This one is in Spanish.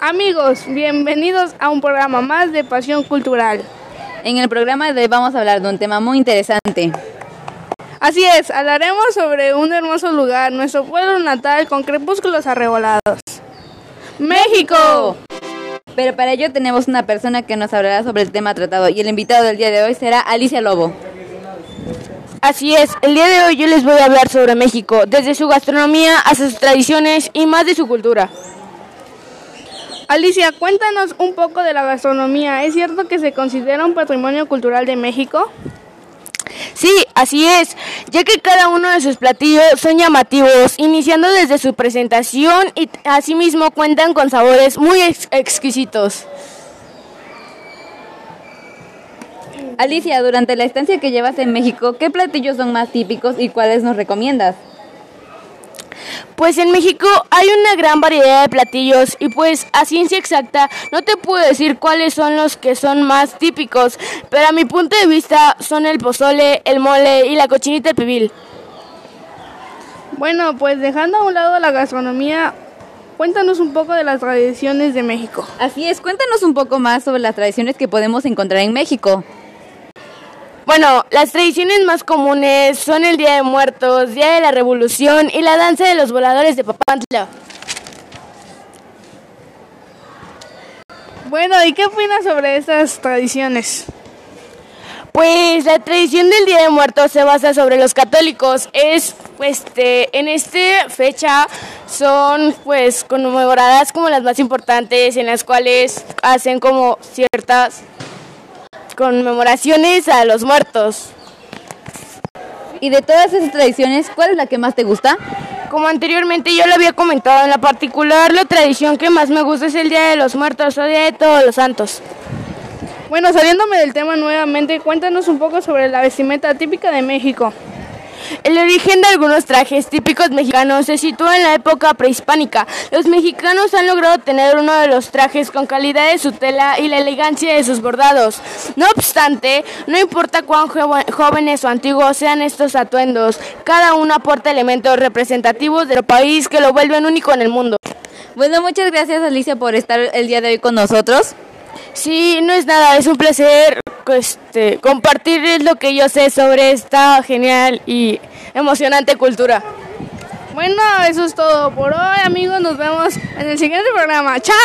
Amigos, bienvenidos a un programa más de Pasión Cultural. En el programa de hoy vamos a hablar de un tema muy interesante. Así es, hablaremos sobre un hermoso lugar, nuestro pueblo natal con crepúsculos arrebolados. ¡México! Pero para ello tenemos una persona que nos hablará sobre el tema tratado y el invitado del día de hoy será Alicia Lobo. Así es, el día de hoy yo les voy a hablar sobre México, desde su gastronomía hasta sus tradiciones y más de su cultura. Alicia, cuéntanos un poco de la gastronomía. ¿Es cierto que se considera un patrimonio cultural de México? Sí, así es, ya que cada uno de sus platillos son llamativos, iniciando desde su presentación y asimismo cuentan con sabores muy ex exquisitos. Alicia, durante la estancia que llevas en México, ¿qué platillos son más típicos y cuáles nos recomiendas? Pues en México hay una gran variedad de platillos y pues a ciencia exacta no te puedo decir cuáles son los que son más típicos, pero a mi punto de vista son el pozole, el mole y la cochinita de pibil. Bueno, pues dejando a un lado la gastronomía, cuéntanos un poco de las tradiciones de México. Así es, cuéntanos un poco más sobre las tradiciones que podemos encontrar en México. Bueno, las tradiciones más comunes son el Día de Muertos, Día de la Revolución y la danza de los voladores de Papantla. Bueno, ¿y qué opinas sobre estas tradiciones? Pues la tradición del Día de Muertos se basa sobre los católicos. Es, este, en esta fecha son, pues, conmemoradas como las más importantes, en las cuales hacen como ciertas conmemoraciones a los muertos. Y de todas esas tradiciones, ¿cuál es la que más te gusta? Como anteriormente yo lo había comentado, en la particular la tradición que más me gusta es el Día de los Muertos o Día de Todos los Santos. Bueno, saliéndome del tema nuevamente, cuéntanos un poco sobre la vestimenta típica de México. El origen de algunos trajes típicos mexicanos se sitúa en la época prehispánica. Los mexicanos han logrado tener uno de los trajes con calidad de su tela y la elegancia de sus bordados. No obstante, no importa cuán jóvenes o antiguos sean estos atuendos, cada uno aporta elementos representativos del país que lo vuelven único en el mundo. Bueno, muchas gracias Alicia por estar el día de hoy con nosotros. Sí, no es nada, es un placer este, compartir lo que yo sé sobre esta genial y emocionante cultura. Bueno, eso es todo por hoy, amigos. Nos vemos en el siguiente programa. ¡Chao!